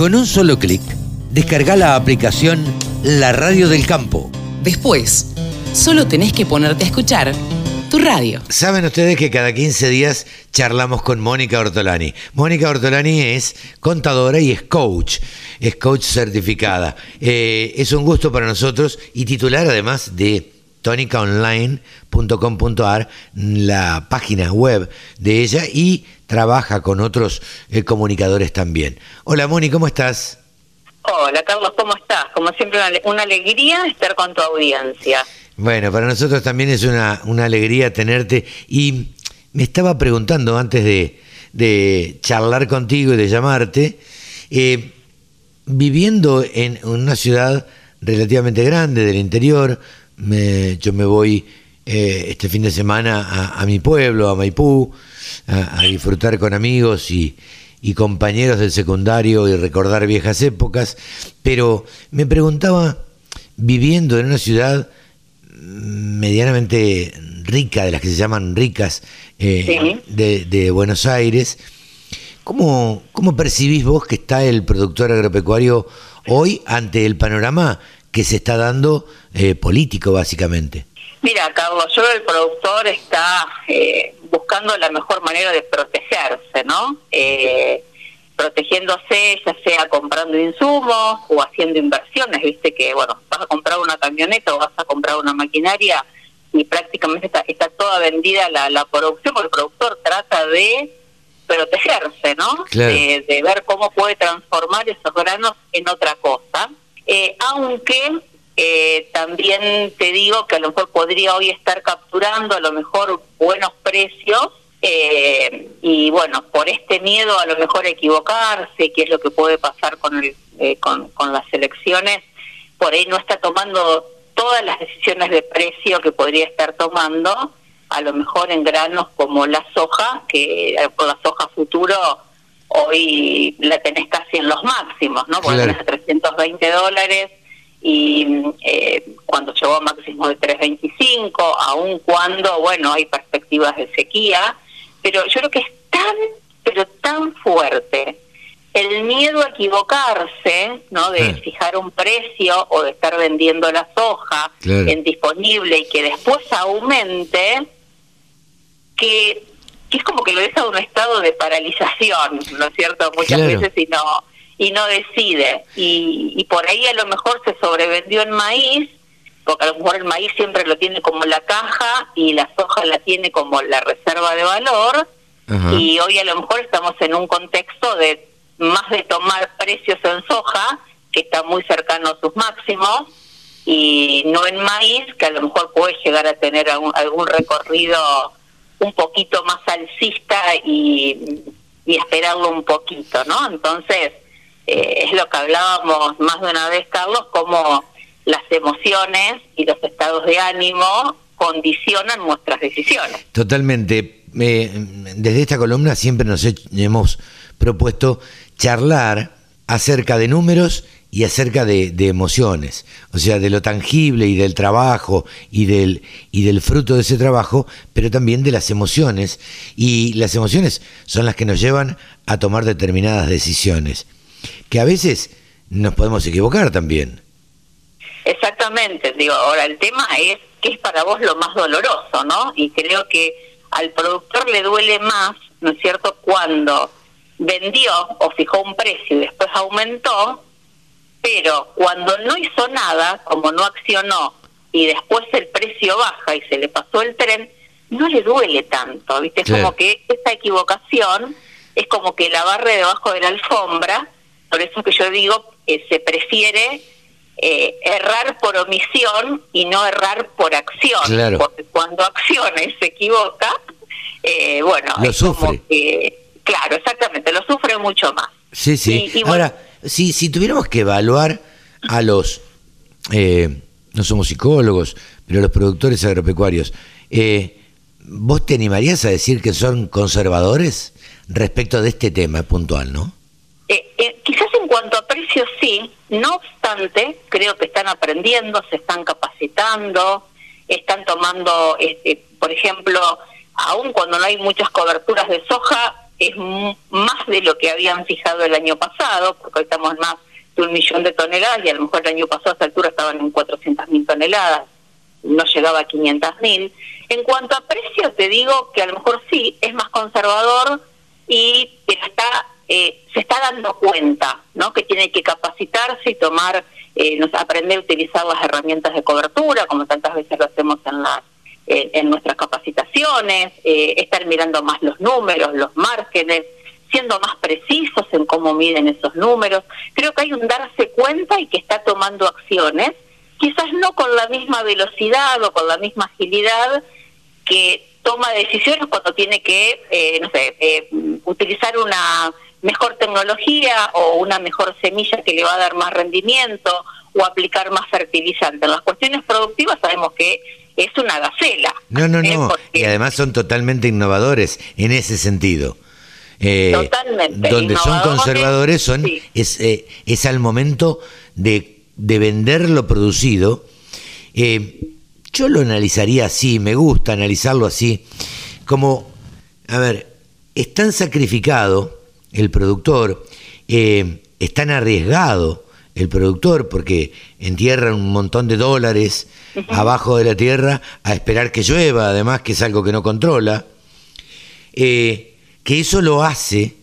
Con un solo clic, descarga la aplicación La Radio del Campo. Después, solo tenés que ponerte a escuchar tu radio. Saben ustedes que cada 15 días charlamos con Mónica Ortolani. Mónica Ortolani es contadora y es coach, es coach certificada. Eh, es un gusto para nosotros y titular además de tonicaonline.com.ar, la página web de ella y trabaja con otros eh, comunicadores también. Hola Moni, ¿cómo estás? Hola Carlos, ¿cómo estás? Como siempre, una, alegría estar con tu audiencia. Bueno, para nosotros también es una, una alegría tenerte y me estaba preguntando antes de, charlar contigo y de llamarte, eh, viviendo en una ciudad relativamente grande del interior, yo me voy eh, este fin de semana a, mi pueblo, a Maipú, a, disfrutar con amigos y, compañeros del secundario y recordar viejas épocas, pero me preguntaba, viviendo en una ciudad medianamente rica, de las que se llaman ricas, eh, de, Buenos Aires, ¿cómo, ¿cómo percibís vos que está el productor agropecuario hoy ante el panorama que se está dando eh, político, básicamente? Mira, Carlos, yo el productor está eh, buscando la mejor manera de protegerse, ¿no? Eh, protegiéndose, ya sea comprando insumos o haciendo inversiones, viste que, bueno, vas a comprar una camioneta o vas a comprar una maquinaria y prácticamente está, está toda vendida la, la producción, porque el productor trata de protegerse, ¿no? De, de, ver cómo puede transformar esos granos en otra cosa. Eh, aunque eh, también te digo que a lo mejor podría hoy estar capturando a lo mejor buenos precios eh, y bueno, por este miedo a lo mejor equivocarse, que es lo que puede pasar con, el, eh, con, las elecciones, por ahí no está tomando todas las decisiones de precio que podría estar tomando, a lo mejor en granos como la soja, que por la soja futuro hoy la tenés casi en los máximos, ¿no? Porque tenés a 320 dólares y eh, cuando llegó a máximo de 3.25, aun cuando, bueno, hay perspectivas de sequía, pero yo creo que es tan, pero tan fuerte el miedo a equivocarse, ¿no? De fijar un precio o de estar vendiendo la soja en disponible y que después aumente, que, que, es como que lo deja en un estado de paralización, ¿no es cierto? Muchas veces y no y no decide. Y, y por ahí a lo mejor se sobrevendió en maíz, porque a lo mejor el maíz siempre lo tiene como la caja y la soja la tiene como la reserva de valor. Y hoy a lo mejor estamos en un contexto de más de tomar precios en soja, que está muy cercano a sus máximos, y no en maíz, que a lo mejor puede llegar a tener algún, algún recorrido un poquito más alcista y, esperarlo un poquito, ¿no? Entonces, eh, es lo que hablábamos más de una vez, Carlos, como las emociones y los estados de ánimo condicionan nuestras decisiones. Totalmente. Eh, desde esta columna siempre nos hemos propuesto charlar acerca de números y acerca de, emociones, o sea, de lo tangible y del trabajo y del, y del fruto de ese trabajo, pero también de las emociones. Y las emociones son las que nos llevan a tomar determinadas decisiones que a veces nos podemos equivocar también. Exactamente, digo, ahora el tema es qué es para vos lo más doloroso, ¿no? Y creo que al productor le duele más, ¿no es cierto?, cuando vendió o fijó un precio y después aumentó, pero cuando no hizo nada, como no accionó y después el precio baja y se le pasó el tren, no le duele tanto, ¿viste? Es como que esa equivocación es como que la barre debajo de la alfombra por eso que yo digo que se prefiere eh, errar por omisión y no errar por acción. Porque cuando acciona y se equivoca, eh, bueno, lo sufre. claro, exactamente, lo sufre mucho más. Sí, sí. Ahora, si, si tuviéramos que evaluar a los, eh, no somos psicólogos, pero los productores agropecuarios, ¿vos te animarías a decir que son conservadores respecto de este tema puntual, no? cuanto a precios, sí. No obstante, creo que están aprendiendo, se están capacitando, están tomando, este, por ejemplo, aún cuando no hay muchas coberturas de soja, es más de lo que habían fijado el año pasado, porque hoy estamos más de un millón de toneladas y a lo mejor el año pasado a esta altura estaban en 400 mil toneladas, no llegaba a 500 mil. En cuanto a precio, te digo que a lo mejor sí, es más conservador y está, eh, se está dando cuenta ¿no? que tiene que capacitarse y tomar, eh, aprender a utilizar las herramientas de cobertura, como tantas veces lo hacemos en las en nuestras capacitaciones, eh, estar mirando más los números, los márgenes, siendo más precisos en cómo miden esos números. Creo que hay un darse cuenta y que está tomando acciones, quizás no con la misma velocidad o con la misma agilidad que toma decisiones cuando tiene que, eh, no sé, eh, utilizar una mejor tecnología o una mejor semilla que le va a dar más rendimiento o aplicar más fertilizante. En las cuestiones productivas sabemos que es una gacela. No, no, ¿eh? no. Y además son totalmente innovadores en ese sentido. Eh, totalmente. Donde son conservadores son es, eh, es al momento de, de vender lo producido. yo lo analizaría así, me gusta analizarlo así, como, a ver, es tan sacrificado el productor, es tan arriesgado el productor porque entierra un montón de dólares abajo de la tierra a esperar que llueva, además que es algo que no controla, eh, que eso lo hace,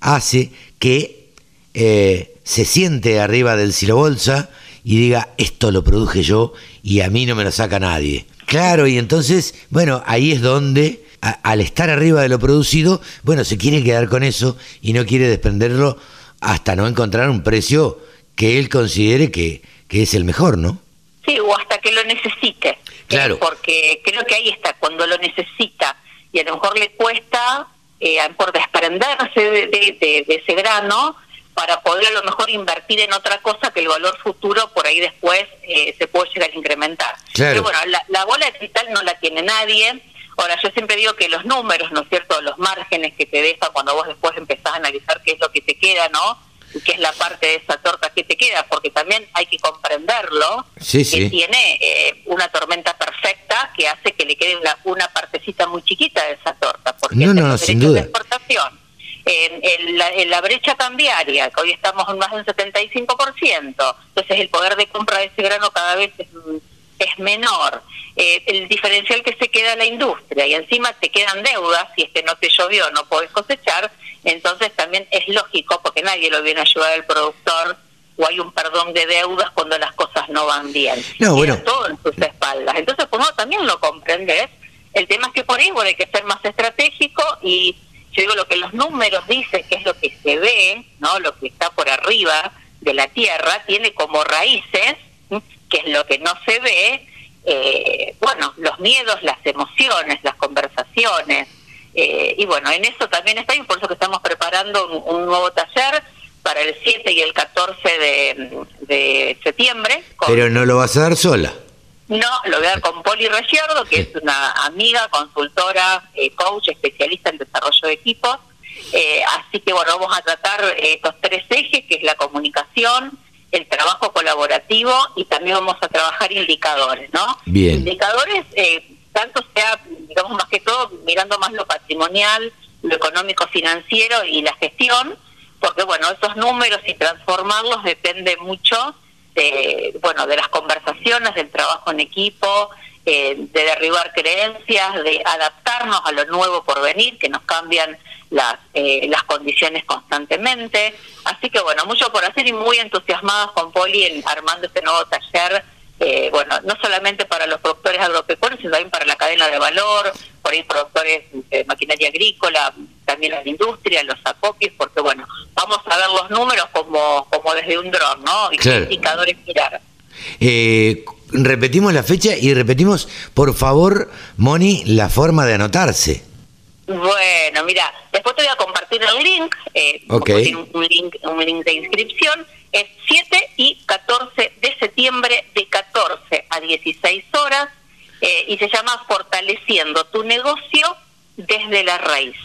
hace que eh, se siente arriba del silobolsa y diga, esto lo produje yo y a mí no me lo saca nadie. Claro, y entonces, bueno, ahí es donde, al estar arriba de lo producido, bueno, se quiere quedar con eso y no quiere desprenderlo hasta no encontrar un precio que él considere que, que es el mejor, ¿no? Sí, o hasta que lo necesite. Claro. porque creo que ahí está, cuando lo necesita y a lo mejor le cuesta eh, por desprenderse de, ese grano para poder a lo mejor invertir en otra cosa que el valor futuro por ahí después eh, se puede llegar a incrementar. Pero bueno, la, bola de cristal no la tiene nadie. Ahora, yo siempre digo que los números, ¿no es cierto?, los márgenes que te deja cuando vos después empezás a analizar qué es lo que te queda, ¿no? Que es la parte de esa torta que te queda, porque también hay que comprenderlo, que tiene eh, una tormenta perfecta que hace que le quede una, una partecita muy chiquita de esa torta, porque no, no, sin duda. de exportación, en, la, en, la, brecha cambiaria, que hoy estamos en más de un 75%, entonces el poder de compra de ese grano cada vez es, es menor. Eh, el diferencial que se queda la industria y encima te quedan deudas, si es que no te llovió, no podés cosechar, entonces también es lógico, porque nadie lo viene a ayudar al productor, o hay un perdón de deudas cuando las cosas no van bien. No, bueno. todo en sus espaldas. Entonces, pues no, también lo comprendes. El tema es que por ahí bueno, hay que ser más estratégico y yo digo lo que los números dicen, que es lo que se ve, no lo que está por arriba de la tierra, tiene como raíces, que es lo que no se ve, eh, bueno, los miedos, las emociones, las conversaciones, eh, y bueno, en eso también está, y por eso que estamos preparando un, nuevo taller para el 7 y el 14 de, septiembre. Pero no lo vas a dar sola. No, lo voy a dar con Poli Reyerdo, que es una amiga, consultora, eh, coach, especialista en desarrollo de equipos. Eh, así que bueno, vamos a tratar estos tres ejes, que es la comunicación, el trabajo colaborativo y también vamos a trabajar indicadores, ¿no? Bien. Indicadores eh, tanto sea, digamos más que todo, mirando más lo patrimonial, lo económico financiero y la gestión, porque bueno, esos números y transformarlos depende mucho de, bueno, de las conversaciones, del trabajo en equipo, eh, de derribar creencias, de adaptarnos a lo nuevo por venir, que nos cambian las, eh, las condiciones constantemente. Así que bueno, mucho por hacer y muy entusiasmadas con Poli en armando este nuevo taller eh, bueno, no solamente para los productores agropecuarios, sino también para la cadena de valor, por ahí productores de maquinaria agrícola, también la industria, los acopios, porque bueno, vamos a ver los números como, como desde un dron, ¿no? Y qué indicadores mirar. Eh, repetimos la fecha y repetimos, por favor, Moni, la forma de anotarse. Bueno, mira, después te voy a compartir el link, eh, un, link, un link de inscripción, es 7 y 14 de septiembre de 14 a 16 horas eh, y se llama Fortaleciendo tu negocio desde la raíz.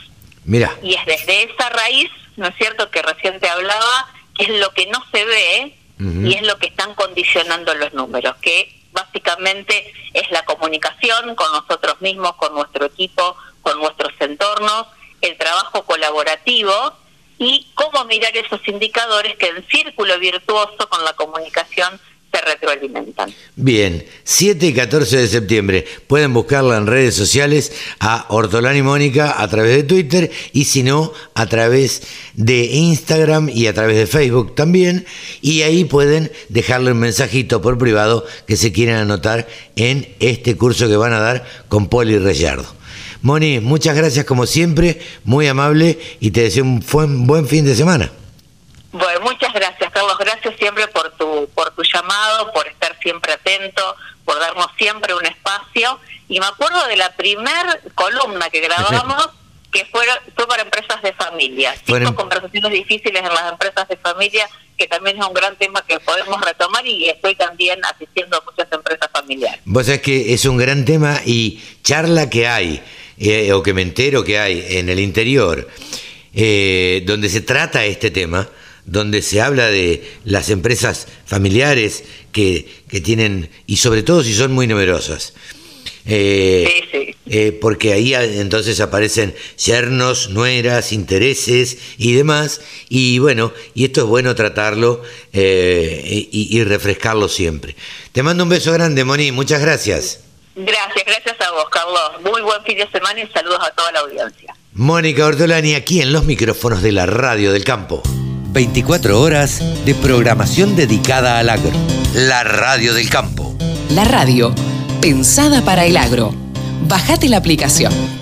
Mira. Y es desde esa raíz, ¿no es cierto?, que recién te hablaba, que es lo que no se ve y es lo que están condicionando los números, que básicamente es la comunicación con nosotros mismos, con nuestro equipo, con nuestros entornos el trabajo colaborativo y cómo mirar esos indicadores que en círculo virtuoso con la comunicación se retroalimentan. Bien, 7 y 14 de septiembre. Pueden buscarla en redes sociales a Hortolani Mónica a través de Twitter y si no, a través de Instagram y a través de Facebook también. Y ahí pueden dejarle un mensajito por privado que se quieran anotar en este curso que van a dar con Poli Reyardo. Moni, muchas gracias como siempre, muy amable y te deseo un buen fin de semana. Bueno, muchas gracias, Carlos. Gracias siempre por tu, por tu llamado, por estar siempre atento, por darnos siempre un espacio. Y me acuerdo de la primer columna que grabamos, que fue, fue para empresas de familia. Cinco conversaciones difíciles en las empresas de familia, que también es un gran tema que podemos retomar y estoy también asistiendo a muchas empresas familiares. Vos sabés que es un gran tema y charla que hay, eh, o que me entero que hay en el interior, eh, donde se trata este tema donde se habla de las empresas familiares que, que tienen, y sobre todo si son muy numerosas. Eh, eh, porque ahí entonces aparecen yernos, nueras, intereses y demás. Y bueno, y esto es bueno tratarlo eh, y, y, refrescarlo siempre. Te mando un beso grande, Moni. Muchas gracias. Gracias, vos, Carlos. Muy buen fin de semana y saludos a toda la audiencia. Mónica Ortolani, aquí en los micrófonos de la Radio del Campo. 24 horas de programación dedicada al agro. La radio del campo. La radio, pensada para el agro. Bájate la aplicación.